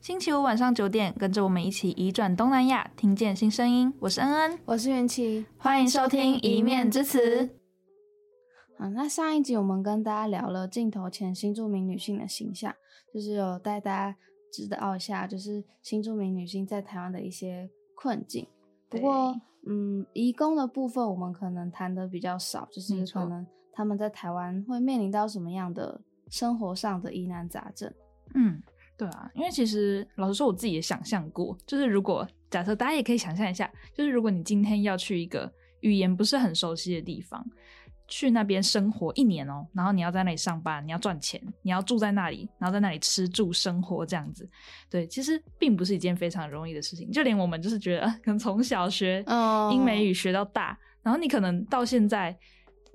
星期五晚上九点，跟着我们一起移转东南亚，听见新声音。我是恩恩，我是元琪，欢迎收听《一面之词》。好，那上一集我们跟大家聊了镜头前新著名女性的形象，就是有带大家知道一下，就是新著名女性在台湾的一些困境。不过，嗯，移工的部分我们可能谈的比较少，就是可能他们在台湾会面临到什么样的生活上的疑难杂症。嗯，对啊，因为其实老实说，我自己也想象过，就是如果假设大家也可以想象一下，就是如果你今天要去一个语言不是很熟悉的地方。去那边生活一年哦，然后你要在那里上班，你要赚钱，你要住在那里，然后在那里吃住生活这样子，对，其实并不是一件非常容易的事情。就连我们就是觉得，可能从小学英美语学到大，oh. 然后你可能到现在，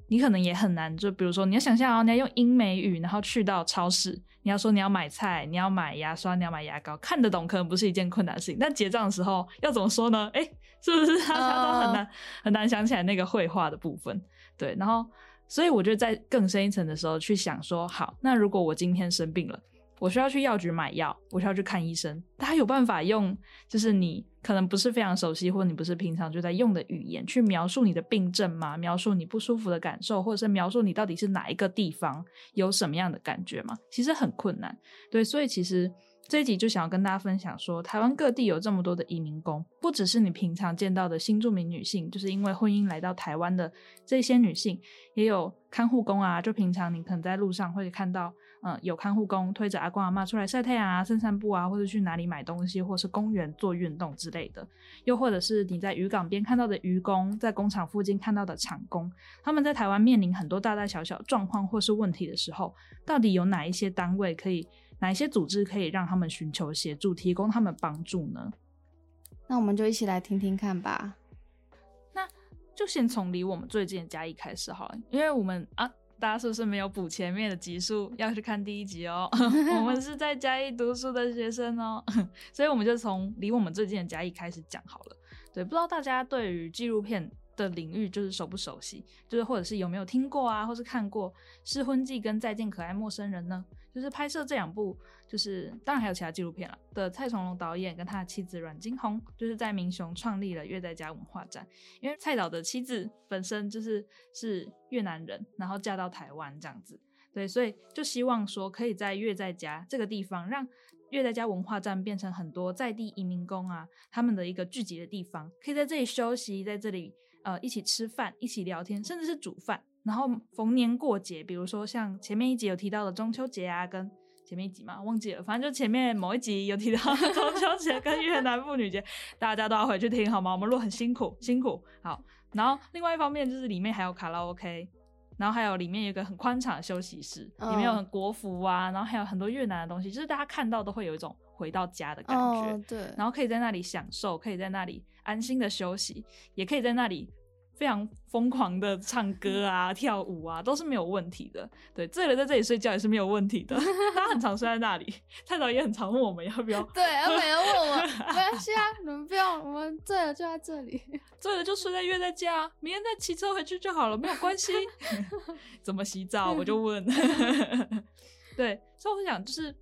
你可能也很难。就比如说，你要想象哦，你要用英美语，然后去到超市，你要说你要买菜，你要买牙刷，你要买牙膏，看得懂可能不是一件困难的事情，但结账的时候要怎么说呢？诶，是不是 大家都很难、oh. 很难想起来那个会话的部分？对，然后，所以我觉得在更深一层的时候去想说，好，那如果我今天生病了，我需要去药局买药，我需要去看医生，他有办法用，就是你可能不是非常熟悉，或者你不是平常就在用的语言去描述你的病症吗？描述你不舒服的感受，或者是描述你到底是哪一个地方有什么样的感觉吗？其实很困难。对，所以其实。这一集就想要跟大家分享说，台湾各地有这么多的移民工，不只是你平常见到的新住民女性，就是因为婚姻来到台湾的这些女性，也有看护工啊。就平常你可能在路上会看到，嗯，有看护工推着阿公阿妈出来晒太阳啊、散散步啊，或者去哪里买东西，或是公园做运动之类的。又或者是你在渔港边看到的渔工，在工厂附近看到的厂工，他们在台湾面临很多大大小小状况或是问题的时候，到底有哪一些单位可以？哪一些组织可以让他们寻求协助，提供他们帮助呢？那我们就一起来听听看吧。那就先从离我们最近的嘉义开始好了，因为我们啊，大家是不是没有补前面的集数，要去看第一集哦？我们是在嘉义读书的学生哦，所以我们就从离我们最近的嘉义开始讲好了。对，不知道大家对于纪录片的领域就是熟不熟悉，就是或者是有没有听过啊，或是看过《失婚记》跟《再见可爱陌生人》呢？就是拍摄这两部，就是当然还有其他纪录片了的蔡崇隆导演跟他的妻子阮经红，就是在民雄创立了越在家文化站。因为蔡导的妻子本身就是是越南人，然后嫁到台湾这样子，对，所以就希望说可以在越在家这个地方，让越在家文化站变成很多在地移民工啊他们的一个聚集的地方，可以在这里休息，在这里呃一起吃饭，一起聊天，甚至是煮饭。然后逢年过节，比如说像前面一集有提到的中秋节啊，跟前面一集嘛忘记了，反正就前面某一集有提到 中秋节跟越南妇女节，大家都要回去听好吗？我们录很辛苦，辛苦。好，然后另外一方面就是里面还有卡拉 OK，然后还有里面有一个很宽敞的休息室，里面有很国服啊，然后还有很多越南的东西，就是大家看到都会有一种回到家的感觉。Oh, 对，然后可以在那里享受，可以在那里安心的休息，也可以在那里。非常疯狂的唱歌啊、跳舞啊，都是没有问题的。对，醉了在这里睡觉也是没有问题的。他很常睡在那里，蔡导也很常问我们要不要。对，他每天问我，没关系啊，你们不用，我们醉了就在这里，醉了就睡在月在家，明天再骑车回去就好了，没有关系。怎么洗澡？我就问。对，所以我想就是。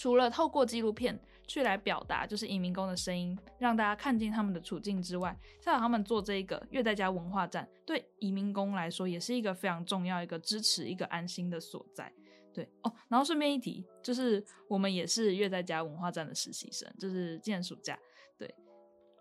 除了透过纪录片去来表达，就是移民工的声音，让大家看见他们的处境之外，再让他们做这一个越在家文化站，对移民工来说也是一个非常重要、一个支持、一个安心的所在。对哦，然后顺便一提，就是我们也是月在家文化站的实习生，就是今年暑假，对，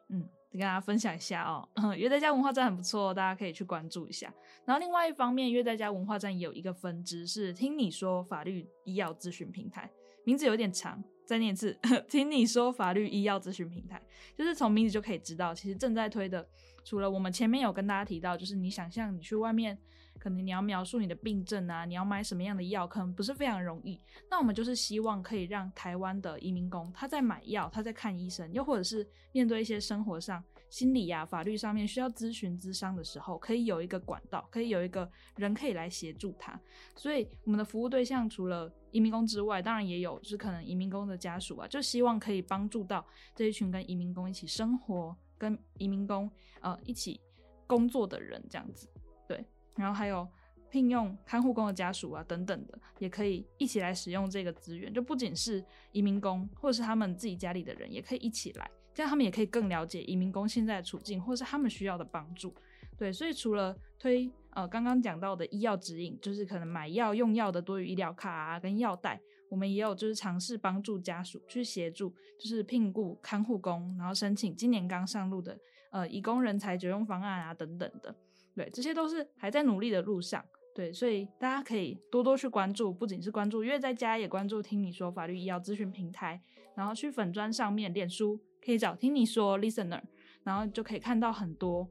嗯，跟大家分享一下哦。越在家文化站很不错，大家可以去关注一下。然后另外一方面，越在家文化站也有一个分支是听你说法律医药咨询平台。名字有点长，再念一次。听你说，法律医药咨询平台，就是从名字就可以知道，其实正在推的。除了我们前面有跟大家提到，就是你想象你去外面，可能你要描述你的病症啊，你要买什么样的药，可能不是非常容易。那我们就是希望可以让台湾的移民工，他在买药，他在看医生，又或者是面对一些生活上、心理呀、啊、法律上面需要咨询咨商的时候，可以有一个管道，可以有一个人可以来协助他。所以我们的服务对象除了移民工之外，当然也有就是可能移民工的家属啊，就希望可以帮助到这一群跟移民工一起生活。跟移民工呃一起工作的人这样子，对，然后还有聘用看护工的家属啊等等的，也可以一起来使用这个资源。就不仅是移民工，或者是他们自己家里的人，也可以一起来，这样他们也可以更了解移民工现在的处境，或是他们需要的帮助。对，所以除了推呃刚刚讲到的医药指引，就是可能买药用药的多余医疗卡啊跟药袋，我们也有就是尝试帮助家属去协助，就是聘雇看护工，然后申请今年刚上路的呃移工人才久用方案啊等等的。对，这些都是还在努力的路上。对，所以大家可以多多去关注，不仅是关注因为在家，也关注听你说法律医药咨询平台，然后去粉砖上面、脸书可以找听你说 Listener，然后就可以看到很多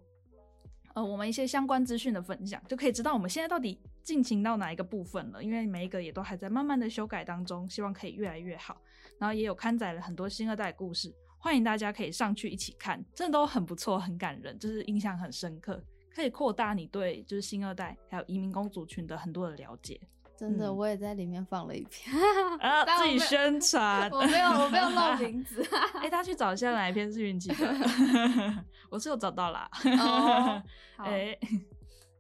呃我们一些相关资讯的分享，就可以知道我们现在到底进行到哪一个部分了。因为每一个也都还在慢慢的修改当中，希望可以越来越好。然后也有刊载了很多新二代故事，欢迎大家可以上去一起看，真的都很不错，很感人，就是印象很深刻。可以扩大你对就是新二代还有移民工族群的很多的了解。真的，嗯、我也在里面放了一篇啊，自己宣传。我没有，我没有露 名字。哎、欸，大家去找一下哪一篇是运气的。我是有找到啦。哦，好。欸、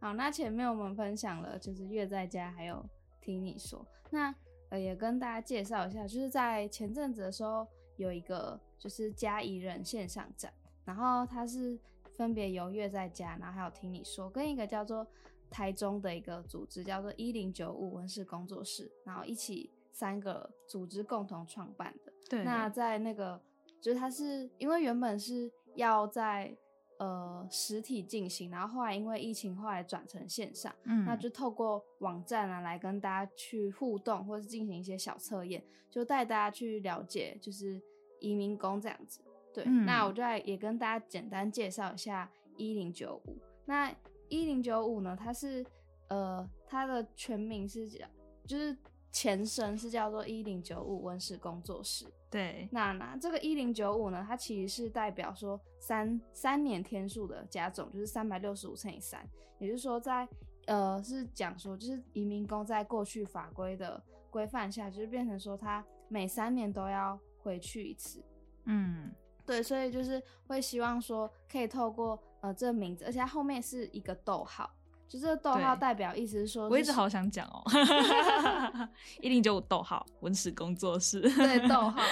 好，那前面我们分享了就是月在家，还有听你说。那呃，也跟大家介绍一下，就是在前阵子的时候有一个就是家宜人线上展，然后它是。分别由月在家，然后还有听你说，跟一个叫做台中的一个组织叫做一零九五文史工作室，然后一起三个组织共同创办的。对，那在那个就是它是因为原本是要在呃实体进行，然后后来因为疫情后来转成线上，嗯，那就透过网站啊来跟大家去互动，或是进行一些小测验，就带大家去了解就是移民工这样子。对，嗯、那我就来也跟大家简单介绍一下一零九五。那一零九五呢，它是呃，它的全名是叫，就是前身是叫做一零九五温室工作室。对，那那这个一零九五呢，它其实是代表说三三年天数的加总，就是三百六十五乘以三，也就是说在呃是讲说，就是移民工在过去法规的规范下，就是变成说他每三年都要回去一次。嗯。对，所以就是会希望说，可以透过呃这个名字，而且它后面是一个逗号，就这个逗号代表意思是说是，我一直好想讲哦，一零九五逗号文史工作室，对，逗号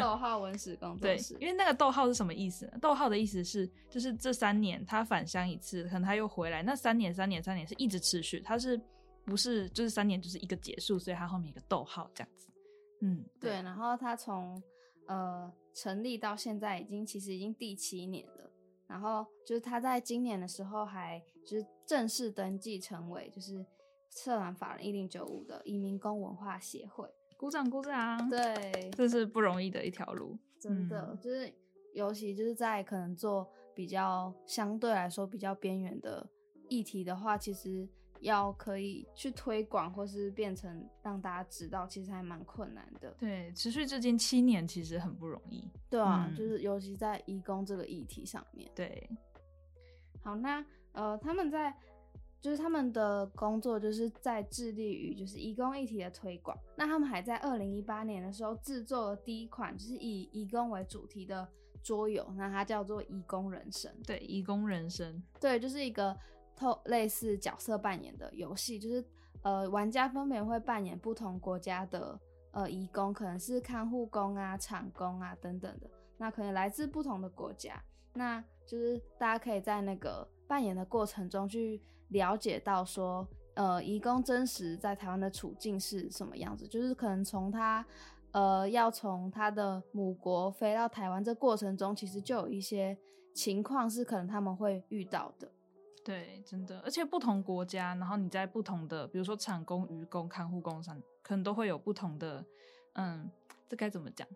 逗号文史工作室，因为那个逗号是什么意思呢？逗号的意思是，就是这三年他返乡一次，可能他又回来，那三年三年三年是一直持续，它是不是就是三年就是一个结束，所以它后面一个逗号这样子，嗯，对，对然后他从。呃，成立到现在已经其实已经第七年了，然后就是他在今年的时候还就是正式登记成为就是社团法人一零九五的移民工文化协会，鼓掌鼓掌，对，这是不容易的一条路，真的、嗯、就是尤其就是在可能做比较相对来说比较边缘的议题的话，其实。要可以去推广，或是变成让大家知道，其实还蛮困难的。对，持续至今七年，其实很不容易。对啊，嗯、就是尤其在移工这个议题上面。对，好，那呃，他们在就是他们的工作，就是在致力于就是移工议题的推广。那他们还在二零一八年的时候制作了第一款，就是以移工为主题的桌游，那它叫做《移工人生》。对，《移工人生》对，就是一个。透类似角色扮演的游戏，就是呃，玩家分别会扮演不同国家的呃移工，可能是看护工啊、厂工啊等等的，那可能来自不同的国家，那就是大家可以在那个扮演的过程中去了解到说，呃，移工真实在台湾的处境是什么样子，就是可能从他呃要从他的母国飞到台湾这过程中，其实就有一些情况是可能他们会遇到的。对，真的，而且不同国家，然后你在不同的，比如说厂工、渔工、看护工上，可能都会有不同的，嗯，这该怎么讲？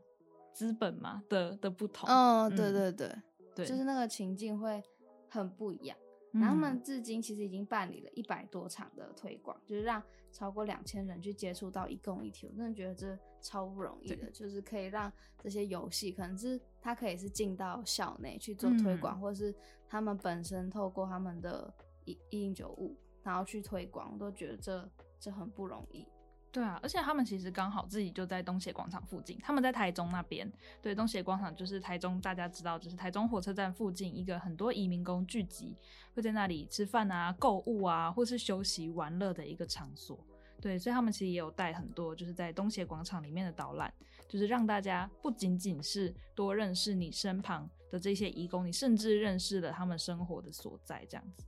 资本嘛的的不同。嗯，对对对，对，就是那个情境会很不一样。然后他们至今其实已经办理了一百多场的推广，就是让超过两千人去接触到一共一体。我真的觉得这超不容易的，就是可以让这些游戏，可能是它可以是进到校内去做推广，嗯、或是他们本身透过他们的一一零九五，然后去推广，我都觉得这这很不容易。对啊，而且他们其实刚好自己就在东协广场附近，他们在台中那边。对，东协广场就是台中，大家知道，就是台中火车站附近一个很多移民工聚集，会在那里吃饭啊、购物啊，或是休息玩乐的一个场所。对，所以他们其实也有带很多，就是在东协广场里面的导览，就是让大家不仅仅是多认识你身旁的这些移工，你甚至认识了他们生活的所在，这样子。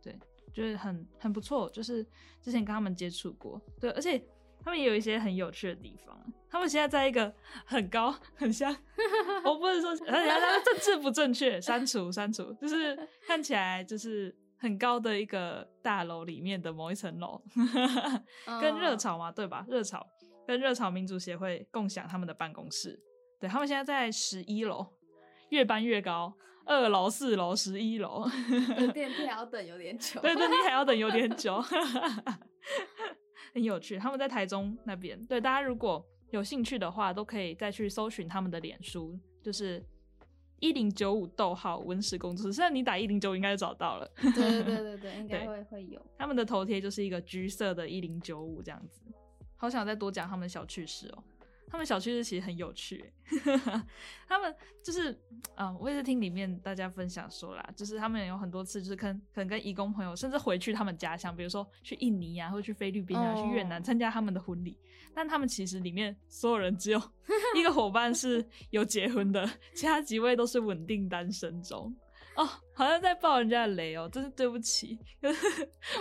对，就是很很不错，就是之前跟他们接触过，对，而且。他们也有一些很有趣的地方。他们现在在一个很高、很像，我不能说，而且他政治不正确，删除删除，就是 看起来就是很高的一个大楼里面的某一层楼，跟热潮嘛，对吧？热潮跟热潮民主协会共享他们的办公室。对，他们现在在十一楼，越搬越高，二楼、四楼、十一楼，电梯还要等有点久。对，电梯还要等有点久。很有趣，他们在台中那边。对，大家如果有兴趣的话，都可以再去搜寻他们的脸书，就是一零九五逗号文史工作室。现在你打一零九五应该就找到了。对对对 对对，应该会会有。他们的头贴就是一个橘色的一零九五这样子。好想再多讲他们的小趣事哦。他们小区是其实很有趣，他们就是，嗯，我也是听里面大家分享说啦，就是他们有很多次就是跟可能跟义工朋友，甚至回去他们家乡，比如说去印尼啊，或者去菲律宾啊，去越南参加他们的婚礼，但他们其实里面所有人只有一个伙伴是有结婚的，其他几位都是稳定单身中。哦，好像在爆人家的雷哦，真是对不起，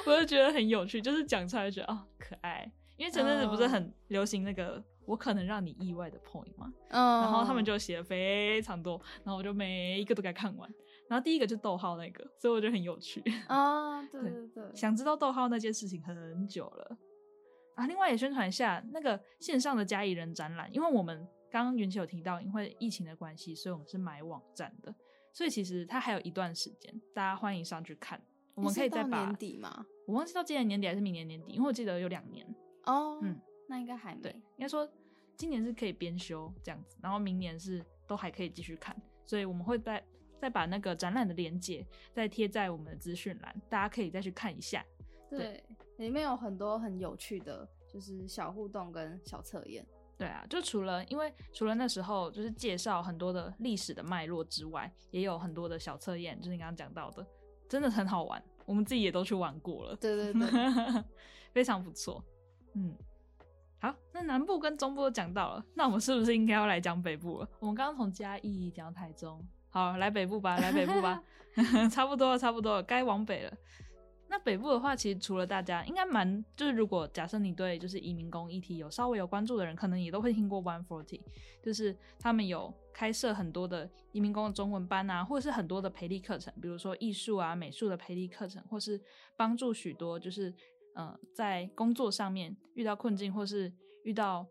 我就觉得很有趣，就是讲出来觉得哦可爱，因为前阵子不是很流行那个。我可能让你意外的 point 嘛，oh. 然后他们就写了非常多，然后我就每一个都给看完，然后第一个就逗号那个，所以我觉得很有趣啊，oh, 对对对，想知道逗号那件事情很久了啊。另外也宣传一下那个线上的嘉义人展览，因为我们刚刚元琪有提到，因为疫情的关系，所以我们是买网站的，所以其实它还有一段时间，大家欢迎上去看。我们可以再把年底吗？我忘记到今年年底还是明年年底，因为我记得有两年哦，oh. 嗯。那应该还没对，应该说今年是可以编修这样子，然后明年是都还可以继续看，所以我们会再再把那个展览的链接再贴在我们的资讯栏，大家可以再去看一下。对，对，里面有很多很有趣的，就是小互动跟小测验。对啊，就除了因为除了那时候就是介绍很多的历史的脉络之外，也有很多的小测验，就是你刚刚讲到的，真的很好玩，我们自己也都去玩过了。对对对，非常不错。嗯。好，那南部跟中部都讲到了，那我们是不是应该要来讲北部了？我们刚刚从嘉义讲到台中，好，来北部吧，来北部吧 差不多了，差不多了，该往北了。那北部的话，其实除了大家应该蛮，就是如果假设你对就是移民工议题有稍微有关注的人，可能也都会听过 One Forty，就是他们有开设很多的移民工的中文班啊，或者是很多的培力课程，比如说艺术啊、美术的培力课程，或是帮助许多就是。呃，在工作上面遇到困境，或是遇到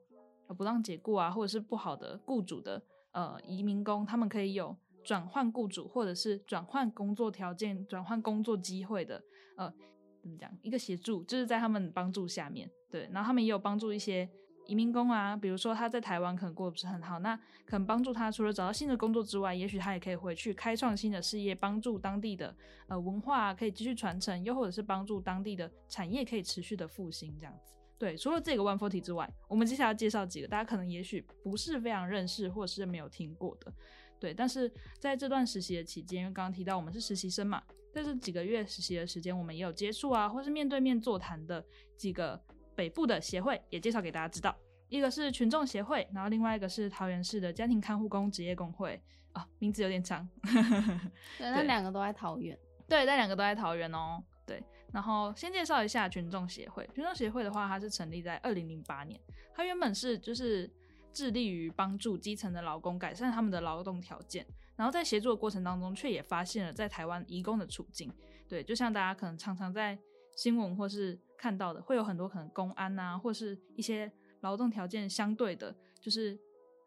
不当解雇啊，或者是不好的雇主的呃移民工，他们可以有转换雇主，或者是转换工作条件、转换工作机会的呃怎么讲一个协助，就是在他们帮助下面，对，然后他们也有帮助一些。移民工啊，比如说他在台湾可能过得不是很好，那可能帮助他除了找到新的工作之外，也许他也可以回去开创新的事业，帮助当地的呃文化可以继续传承，又或者是帮助当地的产业可以持续的复兴这样子。对，除了这个 One Forty 之外，我们接下来介绍几个大家可能也许不是非常认识或者是没有听过的。对，但是在这段实习的期间，因为刚刚提到我们是实习生嘛，在这几个月实习的时间，我们也有接触啊，或是面对面座谈的几个。北部的协会也介绍给大家知道，一个是群众协会，然后另外一个是桃园市的家庭看护工职业工会啊、哦，名字有点长。对，那两个都在桃园。对，那两个都在桃园哦。对，然后先介绍一下群众协会。群众协会的话，它是成立在二零零八年，它原本是就是致力于帮助基层的劳工改善他们的劳动条件，然后在协助的过程当中，却也发现了在台湾移工的处境。对，就像大家可能常常在新闻或是看到的，会有很多可能公安啊，或是一些劳动条件相对的，就是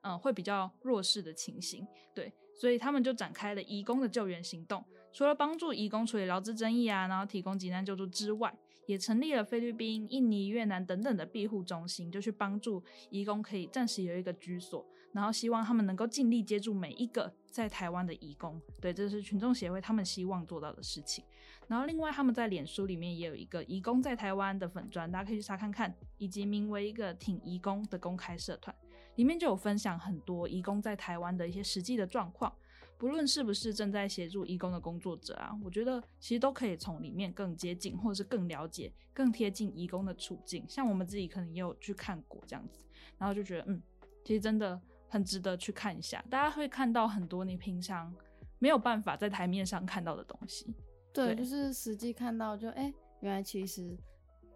嗯，会比较弱势的情形。对，所以他们就展开了移工的救援行动。除了帮助移工处理劳资争议啊，然后提供急难救助之外，也成立了菲律宾、印尼、越南等等的庇护中心，就去帮助移工可以暂时有一个居所，然后希望他们能够尽力接住每一个在台湾的移工。对，这是群众协会他们希望做到的事情。然后另外他们在脸书里面也有一个移工在台湾的粉专，大家可以去查看看，以及名为一个挺移工的公开社团，里面就有分享很多移工在台湾的一些实际的状况。不论是不是正在协助义工的工作者啊，我觉得其实都可以从里面更接近，或者是更了解、更贴近义工的处境。像我们自己可能也有去看过这样子，然后就觉得，嗯，其实真的很值得去看一下。大家会看到很多你平常没有办法在台面上看到的东西。对，对就是实际看到就，就、欸、哎，原来其实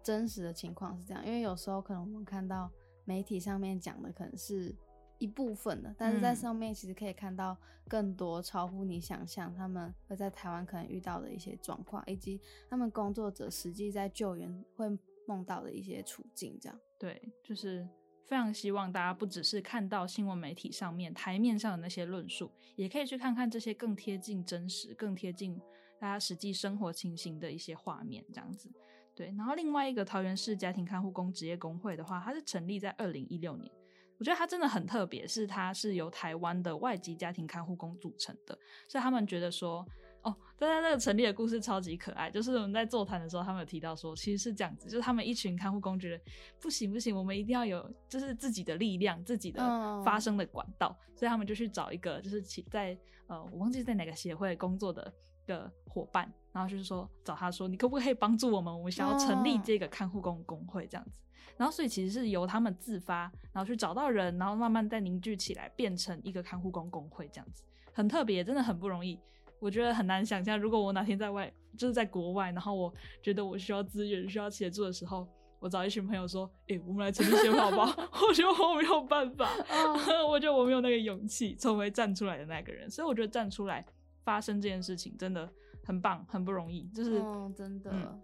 真实的情况是这样。因为有时候可能我们看到媒体上面讲的可能是。一部分的，但是在上面其实可以看到更多超乎你想象，他们会在台湾可能遇到的一些状况，以及他们工作者实际在救援会梦到的一些处境。这样，对，就是非常希望大家不只是看到新闻媒体上面台面上的那些论述，也可以去看看这些更贴近真实、更贴近大家实际生活情形的一些画面。这样子，对。然后另外一个桃园市家庭看护工职业工会的话，它是成立在二零一六年。我觉得它真的很特别，是它是由台湾的外籍家庭看护工组成的，所以他们觉得说，哦，大家那个成立的故事超级可爱。就是我们在座谈的时候，他们有提到说，其实是这样子，就是他们一群看护工觉得不行不行，我们一定要有就是自己的力量，自己的发声的管道，oh. 所以他们就去找一个就是其在呃，我忘记在哪个协会工作的的伙伴，然后就是说找他说，你可不可以帮助我们？我们想要成立这个看护工工会这样子。然后，所以其实是由他们自发，然后去找到人，然后慢慢再凝聚起来，变成一个看护工工会这样子，很特别，真的很不容易。我觉得很难想象，如果我哪天在外，就是在国外，然后我觉得我需要资源、需要协助的时候，我找一群朋友说：“诶，我们来成立协会好不好？” 我觉得我没有办法，我觉得我没有那个勇气成为站出来的那个人。所以我觉得站出来发生这件事情真的很棒，很不容易。就是，哦，真的。嗯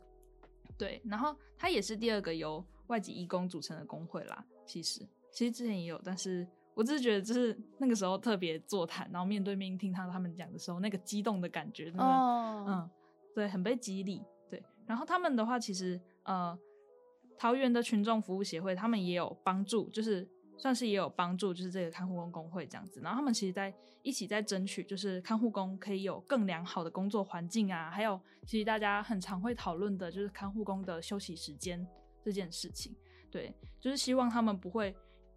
对，然后他也是第二个由外籍义工组成的工会啦。其实，其实之前也有，但是我只是觉得，就是那个时候特别座谈，然后面对面听他他们讲的时候，那个激动的感觉，真的，oh. 嗯，对，很被激励。对，然后他们的话，其实呃，桃园的群众服务协会，他们也有帮助，就是。算是也有帮助，就是这个看护工工会这样子，然后他们其实在一起在争取，就是看护工可以有更良好的工作环境啊，还有其实大家很常会讨论的，就是看护工的休息时间这件事情。对，就是希望他们不会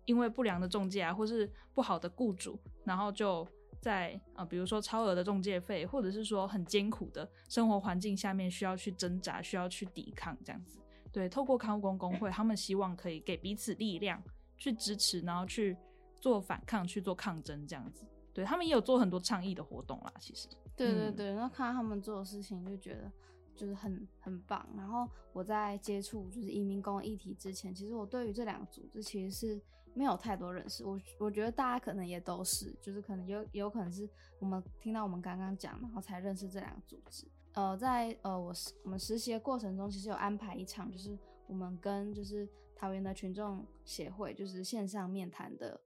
因为不良的中介啊，或是不好的雇主，然后就在啊、呃，比如说超额的中介费，或者是说很艰苦的生活环境下面需要去挣扎，需要去抵抗这样子。对，透过看护工工会，他们希望可以给彼此力量。去支持，然后去做反抗，去做抗争，这样子。对，他们也有做很多倡议的活动啦，其实。对对对，然后看到他们做的事情，就觉得就是很很棒。然后我在接触就是移民工议题之前，其实我对于这两个组织其实是没有太多认识。我我觉得大家可能也都是，就是可能有有可能是我们听到我们刚刚讲，然后才认识这两个组织。呃，在呃我我们实习的过程中，其实有安排一场，就是我们跟就是。桃园的群众协会就是线上面谈的，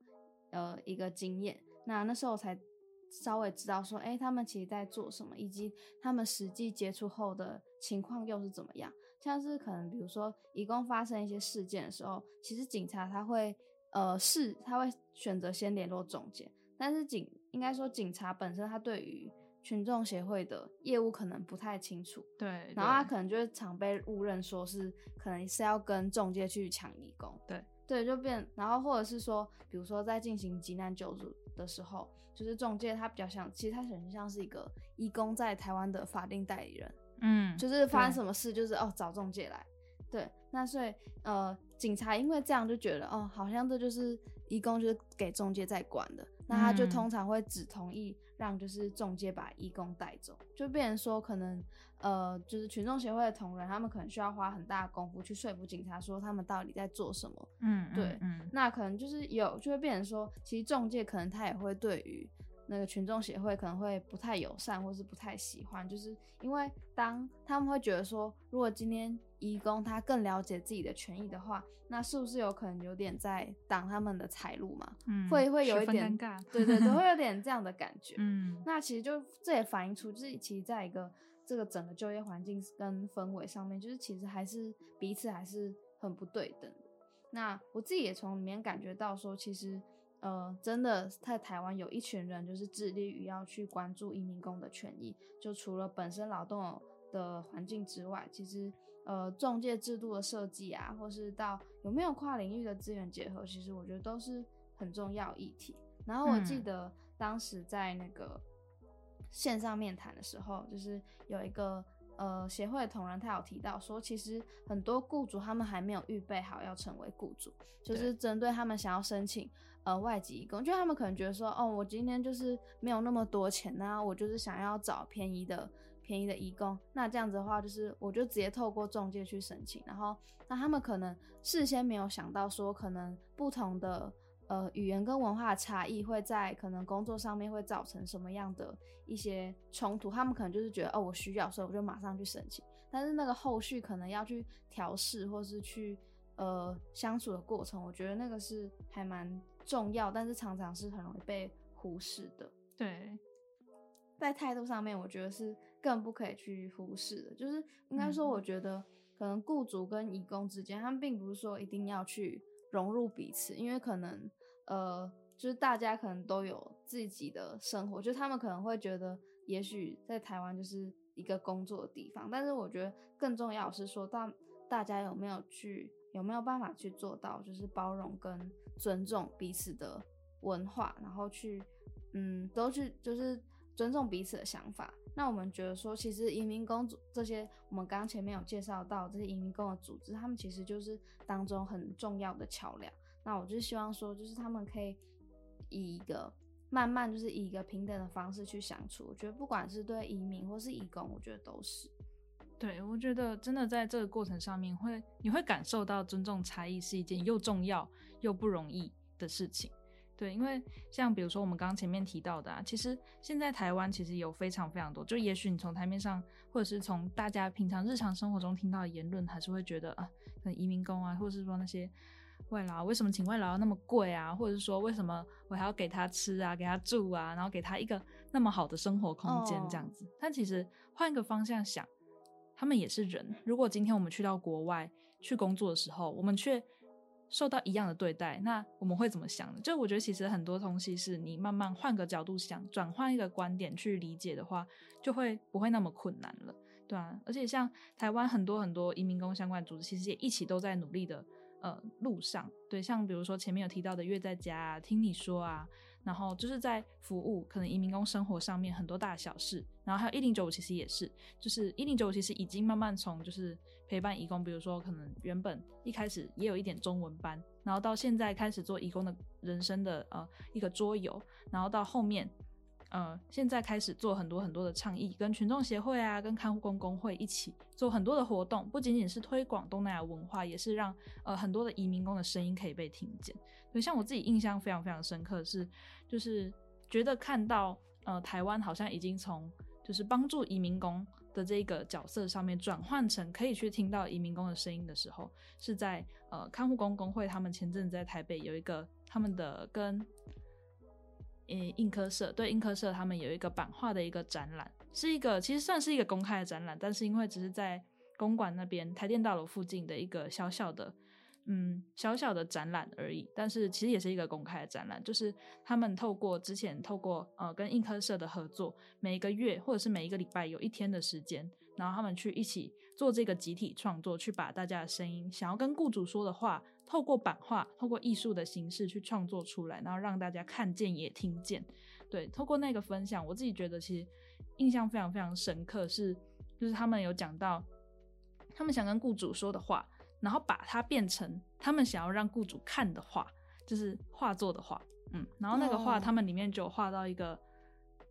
呃，一个经验。那那时候我才稍微知道说，哎，他们其实在做什么，以及他们实际接触后的情况又是怎么样。像是可能比如说，一共发生一些事件的时候，其实警察他会，呃，是他会选择先联络仲介，但是警应该说警察本身他对于群众协会的业务可能不太清楚，对，对，然后他可能就是常被误认说是可能是要跟中介去抢义工，对，对，就变，然后或者是说，比如说在进行急难救助的时候，就是中介他比较像，其实他很像是一个义工在台湾的法定代理人，嗯，就是发生什么事就是哦找中介来，对，那所以呃警察因为这样就觉得哦好像这就是义工就是给中介在管的。那他就通常会只同意让就是中介把义工带走，就变成说可能呃就是群众协会的同仁，他们可能需要花很大的功夫去说服警察说他们到底在做什么。嗯，对，嗯，那可能就是有就会变成说，其实中介可能他也会对于。那个群众协会可能会不太友善，或是不太喜欢，就是因为当他们会觉得说，如果今天义工他更了解自己的权益的话，那是不是有可能有点在挡他们的财路嘛？嗯，会会有一点尴尬，对对对，会有点这样的感觉。嗯，那其实就这也反映出，就是其实在一个这个整个就业环境跟氛围上面，就是其实还是彼此还是很不对等。那我自己也从里面感觉到说，其实呃，真的在台湾有一群人就是致力于要去关注移民工的权益，就除了本身劳动的环境之外，其实呃，中介制度的设计啊，或是到有没有跨领域的资源结合，其实我觉得都是很重要议题。然后我记得当时在那个线上面谈的时候，就是有一个呃协会的同仁，他有提到说，其实很多雇主他们还没有预备好要成为雇主，就是针对他们想要申请呃外籍移工，就他们可能觉得说，哦，我今天就是没有那么多钱啊，我就是想要找便宜的。便宜的移工，那这样子的话，就是我就直接透过中介去申请，然后那他们可能事先没有想到说，可能不同的呃语言跟文化的差异会在可能工作上面会造成什么样的一些冲突，他们可能就是觉得哦，我需要，所以我就马上去申请，但是那个后续可能要去调试或是去呃相处的过程，我觉得那个是还蛮重要，但是常常是很容易被忽视的。对。在态度上面，我觉得是更不可以去忽视的。就是应该说，我觉得可能雇主跟义工之间，他们并不是说一定要去融入彼此，因为可能呃，就是大家可能都有自己的生活，就他们可能会觉得，也许在台湾就是一个工作的地方。但是我觉得更重要是说，大大家有没有去有没有办法去做到，就是包容跟尊重彼此的文化，然后去嗯，都去就是。尊重彼此的想法。那我们觉得说，其实移民工这些，我们刚刚前面有介绍到这些移民工的组织，他们其实就是当中很重要的桥梁。那我就希望说，就是他们可以以一个慢慢，就是以一个平等的方式去相处。我觉得不管是对移民或是移工，我觉得都是。对，我觉得真的在这个过程上面会，你会感受到尊重差异是一件又重要又不容易的事情。对，因为像比如说我们刚刚前面提到的啊，其实现在台湾其实有非常非常多，就也许你从台面上或者是从大家平常日常生活中听到的言论，还是会觉得啊，可能移民工啊，或者是说那些外劳，为什么请外劳要那么贵啊？或者是说为什么我还要给他吃啊，给他住啊，然后给他一个那么好的生活空间这样子？Oh. 但其实换一个方向想，他们也是人。如果今天我们去到国外去工作的时候，我们却受到一样的对待，那我们会怎么想呢？就我觉得，其实很多东西是你慢慢换个角度想，转换一个观点去理解的话，就会不会那么困难了，对啊。而且像台湾很多很多移民工相关组织，其实也一起都在努力的。呃，路上对，像比如说前面有提到的月在家啊，听你说啊，然后就是在服务可能移民工生活上面很多大小事，然后还有一零九五其实也是，就是一零九五其实已经慢慢从就是陪伴移工，比如说可能原本一开始也有一点中文班，然后到现在开始做移工的人生的呃一个桌游，然后到后面。呃，现在开始做很多很多的倡议，跟群众协会啊，跟看护工工会一起做很多的活动，不仅仅是推广东南亚文化，也是让呃很多的移民工的声音可以被听见。所以像我自己印象非常非常深刻是，就是觉得看到呃台湾好像已经从就是帮助移民工的这个角色上面转换成可以去听到移民工的声音的时候，是在呃看护工工会他们前阵子在台北有一个他们的跟。呃，印刻社对印刻社，他们有一个版画的一个展览，是一个其实算是一个公开的展览，但是因为只是在公馆那边台电大楼附近的一个小小的。嗯，小小的展览而已，但是其实也是一个公开的展览。就是他们透过之前透过呃跟印刻社的合作，每一个月或者是每一个礼拜有一天的时间，然后他们去一起做这个集体创作，去把大家的声音想要跟雇主说的话，透过版画，透过艺术的形式去创作出来，然后让大家看见也听见。对，透过那个分享，我自己觉得其实印象非常非常深刻，是就是他们有讲到他们想跟雇主说的话。然后把它变成他们想要让雇主看的话，就是画作的画，嗯，然后那个画他们里面就画到一个，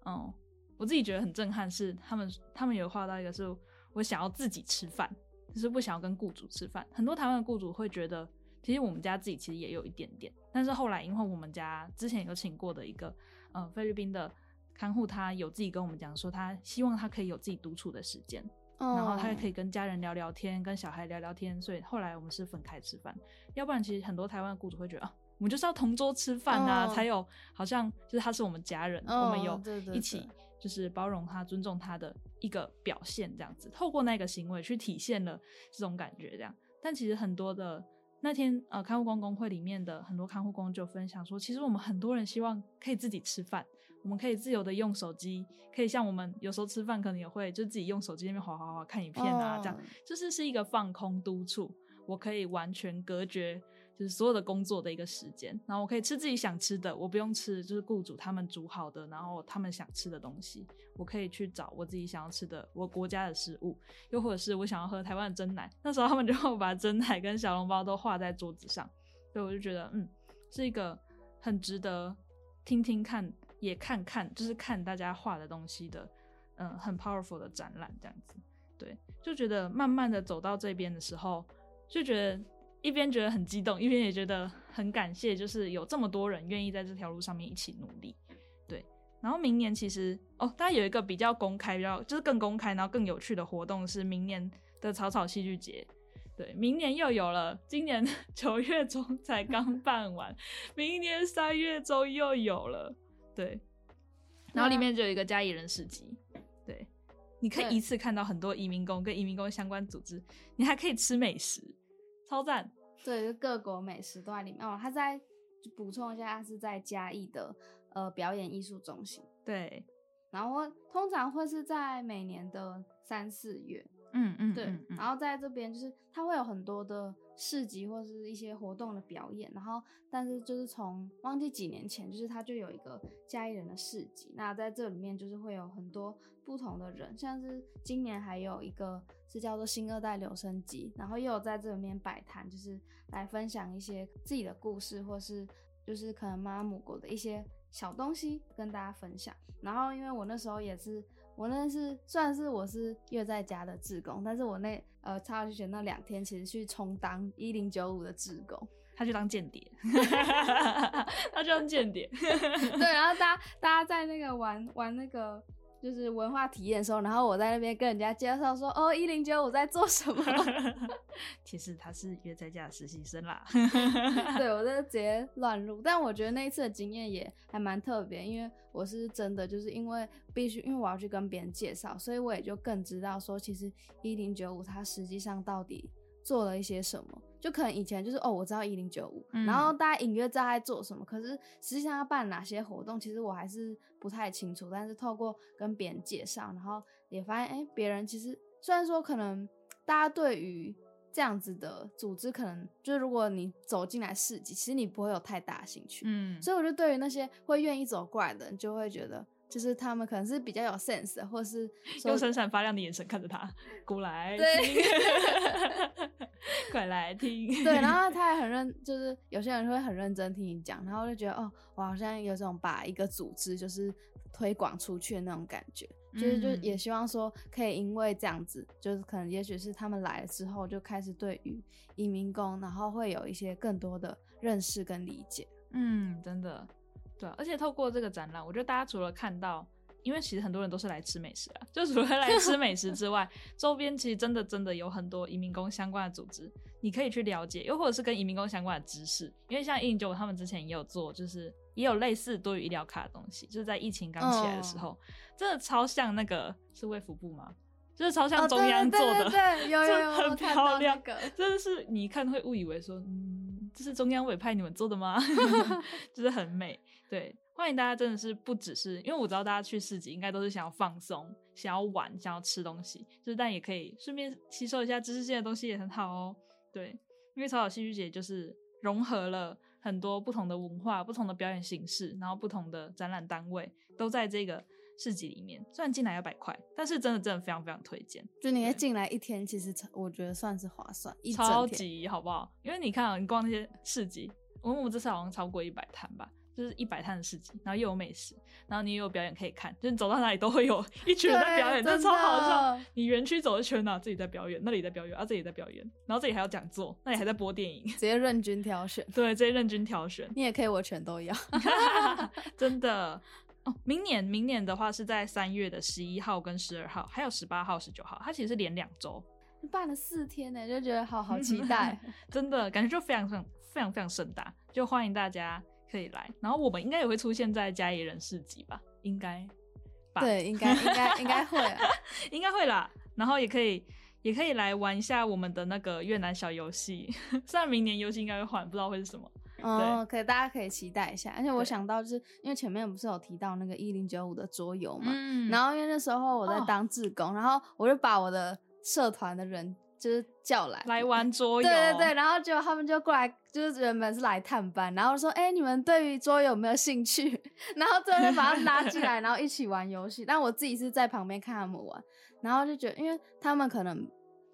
嗯，我自己觉得很震撼，是他们他们有画到一个，是我想要自己吃饭，就是不想要跟雇主吃饭。很多台湾的雇主会觉得，其实我们家自己其实也有一点点，但是后来因为我们家之前有请过的一个，嗯，菲律宾的看护，他有自己跟我们讲说，他希望他可以有自己独处的时间。然后他也可以跟家人聊聊天，跟小孩聊聊天，所以后来我们是分开吃饭。要不然，其实很多台湾的雇主会觉得啊，我们就是要同桌吃饭啊，才有好像就是他是我们家人，我们有一起就是包容他、尊重他的一个表现，这样子，透过那个行为去体现了这种感觉，这样。但其实很多的那天，呃，看护工工会里面的很多看护工就分享说，其实我们很多人希望可以自己吃饭，我们可以自由的用手机，可以像我们有时候吃饭可能也会就自己用手机那边划划划看影片啊，这样，就是是一个放空督促，我可以完全隔绝。就是所有的工作的一个时间，然后我可以吃自己想吃的，我不用吃就是雇主他们煮好的，然后他们想吃的东西，我可以去找我自己想要吃的我国家的食物，又或者是我想要喝台湾的珍奶，那时候他们就会 把珍奶跟小笼包都画在桌子上，所以我就觉得嗯，是一个很值得听听看，也看看，就是看大家画的东西的，嗯，很 powerful 的展览这样子，对，就觉得慢慢的走到这边的时候，就觉得。一边觉得很激动，一边也觉得很感谢，就是有这么多人愿意在这条路上面一起努力，对。然后明年其实哦，大家有一个比较公开、比较就是更公开，然后更有趣的活动是明年的草草戏剧节，对，明年又有了，今年 九月中才刚办完，明年三月中又有了，对。然后里面就有一个嘉义人市集，对，你可以一次看到很多移民工跟移民工相关组织，你还可以吃美食。超赞！对，就各国美食都在里面哦。他在补充一下，他是在嘉义的呃表演艺术中心。对，然后通常会是在每年的三四月。嗯嗯，对。嗯嗯、然后在这边就是他会有很多的市集或是一些活动的表演。然后，但是就是从忘记几年前，就是它就有一个嘉义人的市集。那在这里面就是会有很多不同的人，像是今年还有一个是叫做新二代留声机，然后又有在这里面摆摊，就是来分享一些自己的故事，或是就是可能妈妈母国的一些小东西跟大家分享。然后因为我那时候也是。我那是算是我是月在家的志工，但是我那呃插去选那两天，其实去充当一零九五的志工，他去当间谍，他去当间谍，对，然后大家大家在那个玩玩那个。就是文化体验的时候，然后我在那边跟人家介绍说：“哦，一零九五在做什么？” 其实他是约在家的实习生啦。对，我就直接乱入，但我觉得那一次的经验也还蛮特别，因为我是真的就是因为必须，因为我要去跟别人介绍，所以我也就更知道说，其实一零九五它实际上到底做了一些什么。就可能以前就是哦，我知道一零九五，然后大家隐约知道在做什么，可是实际上要办哪些活动，其实我还是不太清楚。但是透过跟别人介绍，然后也发现，哎，别人其实虽然说可能大家对于这样子的组织，可能就是如果你走进来市集，其实你不会有太大兴趣。嗯，所以我就对于那些会愿意走过来的人，就会觉得。就是他们可能是比较有 sense 的，或是用闪闪发亮的眼神看着他过来，对，快来听，对，然后他也很认，就是有些人会很认真听你讲，然后就觉得哦，我好像有种把一个组织就是推广出去的那种感觉，就是就也希望说可以因为这样子，就是可能也许是他们来了之后就开始对于移民工，然后会有一些更多的认识跟理解，嗯，真的。对，而且透过这个展览，我觉得大家除了看到，因为其实很多人都是来吃美食啊，就除了来吃美食之外，周边其实真的真的有很多移民工相关的组织，你可以去了解，又或者是跟移民工相关的知识。因为像一零九他们之前也有做，就是也有类似多余医疗卡的东西，就是在疫情刚起来的时候，哦、真的超像那个是卫福部吗？就是超像中央做的，哦、对，对，对，对，有 有有，很漂亮，那个、真的是你一看会误以为说，嗯，这是中央委派你们做的吗？就是很美。对，欢迎大家，真的是不只是，因为我知道大家去市集应该都是想要放松、想要玩、想要吃东西，就是但也可以顺便吸收一下知识性的东西也很好哦。对，因为草草戏剧节就是融合了很多不同的文化、不同的表演形式，然后不同的展览单位都在这个市集里面。虽然进来要百块，但是真的真的非常非常推荐。就你进来一天，其实我觉得算是划算，超级好不好？因为你看啊，你逛那些市集，我们我们这次好像超过一百摊吧。就是一百摊的市集，然后又有美食，然后你又有表演可以看，就是你走到哪里都会有 一群人在表演，真的超好笑。你园区走一圈啊，自己在表演，那里在表演，啊，这里在表演，然后这里还有讲座，那里还在播电影，直接任君挑选。对，直接任君挑选。你也可以，我全都要。真的哦，明年明年的话是在三月的十一号跟十二号，还有十八号、十九号，它其实是连两周，办了四天呢，就觉得好好期待。真的感觉就非常非常非常非常盛大，就欢迎大家。可以来，然后我们应该也会出现在嘉义人市集吧？应该，吧？对，应该 应该应该会啊，应该会啦。然后也可以也可以来玩一下我们的那个越南小游戏，虽然明年游戏应该会换，不知道会是什么。哦，可以，大家可以期待一下。而且我想到，就是因为前面不是有提到那个一零九五的桌游嘛，嗯，然后因为那时候我在当志工，哦，然后我就把我的社团的人就是叫来来玩桌游，对对对，然后就他们就过来，就是原本是来探班，然后说，哎，你们对于桌游有没有兴趣？然后最后就把他拉进来，然后一起玩游戏。但我自己是在旁边看他们玩，然后就觉得，因为他们可能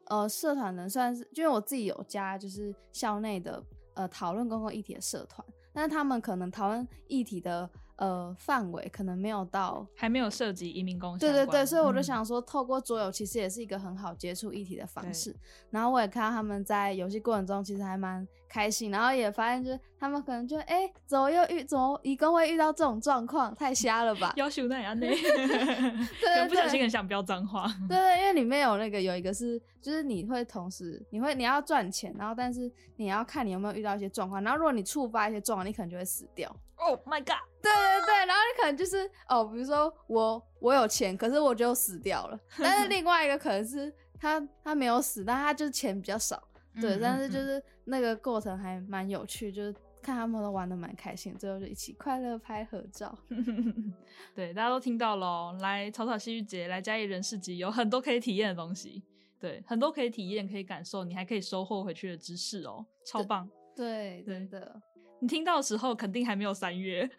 呃社团能算是，因为我自己有加就是校内的。呃，讨论公共议题的社团，但是他们可能讨论议题的。呃，范围可能没有到，还没有涉及移民工。对对对，所以我就想说，透过桌游其实也是一个很好接触议题的方式。然后我也看到他们在游戏过程中其实还蛮开心，然后也发现就是他们可能就哎、欸，怎么又遇怎么一共会遇到这种状况，太瞎了吧？要求那样 对对，不小心很想飙脏话。对，对对，因为里面有那个有一个是，就是你会同时你会你要赚钱，然后但是你要看你有没有遇到一些状况，然后如果你触发一些状况，你可能就会死掉。Oh my god！对对对，然后你可能就是哦，比如说我我有钱，可是我就死掉了。但是另外一个可能是他他没有死，但他就是钱比较少。对，嗯、但是就是那个过程还蛮有趣，就是看他们都玩的蛮开心，最后就一起快乐拍合照。对，大家都听到了，来草草戏剧节，来嘉义人市集，有很多可以体验的东西。对，很多可以体验、可以感受，你还可以收获回去的知识哦，超棒。对，对真的。你听到的时候肯定还没有三月，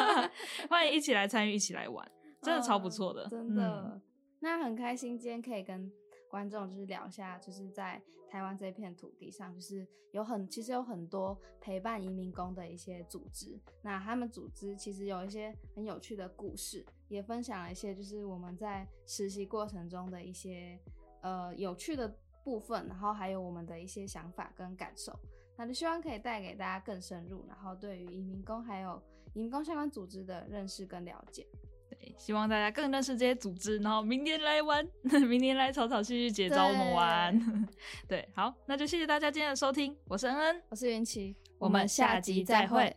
欢迎一起来参与，一起来玩，真的超不错的，哦，真的。嗯、那很开心今天可以跟观众就是聊一下，就是在台湾这片土地上，就是有很其实有很多陪伴移民工的一些组织，那他们组织其实有一些很有趣的故事，也分享了一些就是我们在实习过程中的一些呃有趣的部分，然后还有我们的一些想法跟感受。那就希望可以带给大家更深入，然后对于移民工还有移民工相关组织的认识跟了解。对，希望大家更认识这些组织，然后明年来玩，明年来草草戏剧节找我们玩。对，好，那就谢谢大家今天的收听，我是恩恩，我是云奇，我们下集再会。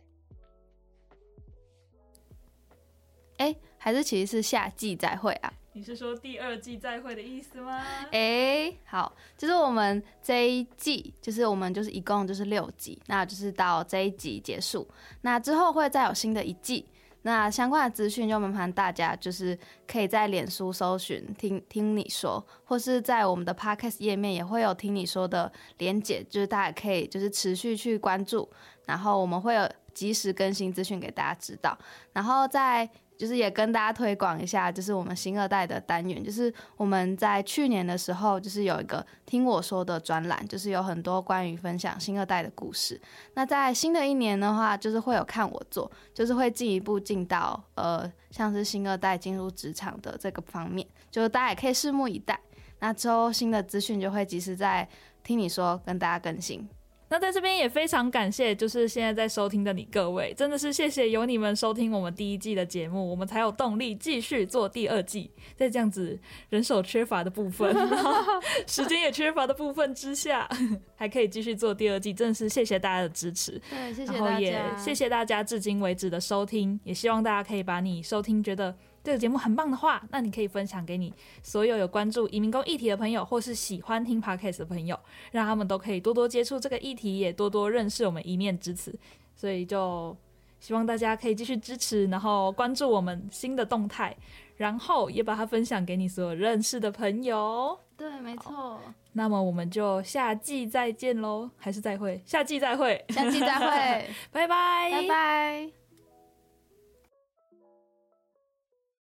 哎，还是其实是下季再会啊？你是说第二季再会的意思吗？哎、欸，好，就是我们这一季，就是我们就是一共就是六集，那就是到这一集结束，那之后会再有新的一季，那相关的资讯就麻烦大家就是可以在脸书搜寻听听你说，或是在我们的 Podcast 页面也会有听你说的连结，就是大家可以就是持续去关注，然后我们会有及时更新资讯给大家知道，然后在。就是也跟大家推广一下，就是我们新二代的单元，就是我们在去年的时候，就是有一个听我说的专栏，就是有很多关于分享新二代的故事。那在新的一年的话，就是会有看我做，就是会进一步进到呃，像是新二代进入职场的这个方面，就是大家也可以拭目以待。那之后新的资讯就会及时在听你说跟大家更新。那在这边也非常感谢，就是现在在收听的你各位，真的是谢谢有你们收听我们第一季的节目，我们才有动力继续做第二季。在这样子人手缺乏的部分，时间也缺乏的部分之下，还可以继续做第二季，真的是谢谢大家的支持。对，谢谢大家。然后也谢谢大家至今为止的收听，也希望大家可以把你收听觉得。这个节目很棒的话，那你可以分享给你所有有关注移民工议题的朋友，或是喜欢听 Podcast 的朋友，让他们都可以多多接触这个议题，也多多认识我们一面之词。所以就希望大家可以继续支持，然后关注我们新的动态，然后也把它分享给你所有认识的朋友。对，没错。那么我们就下季再见喽，还是再会？下季再会，下季再会，拜拜，拜拜。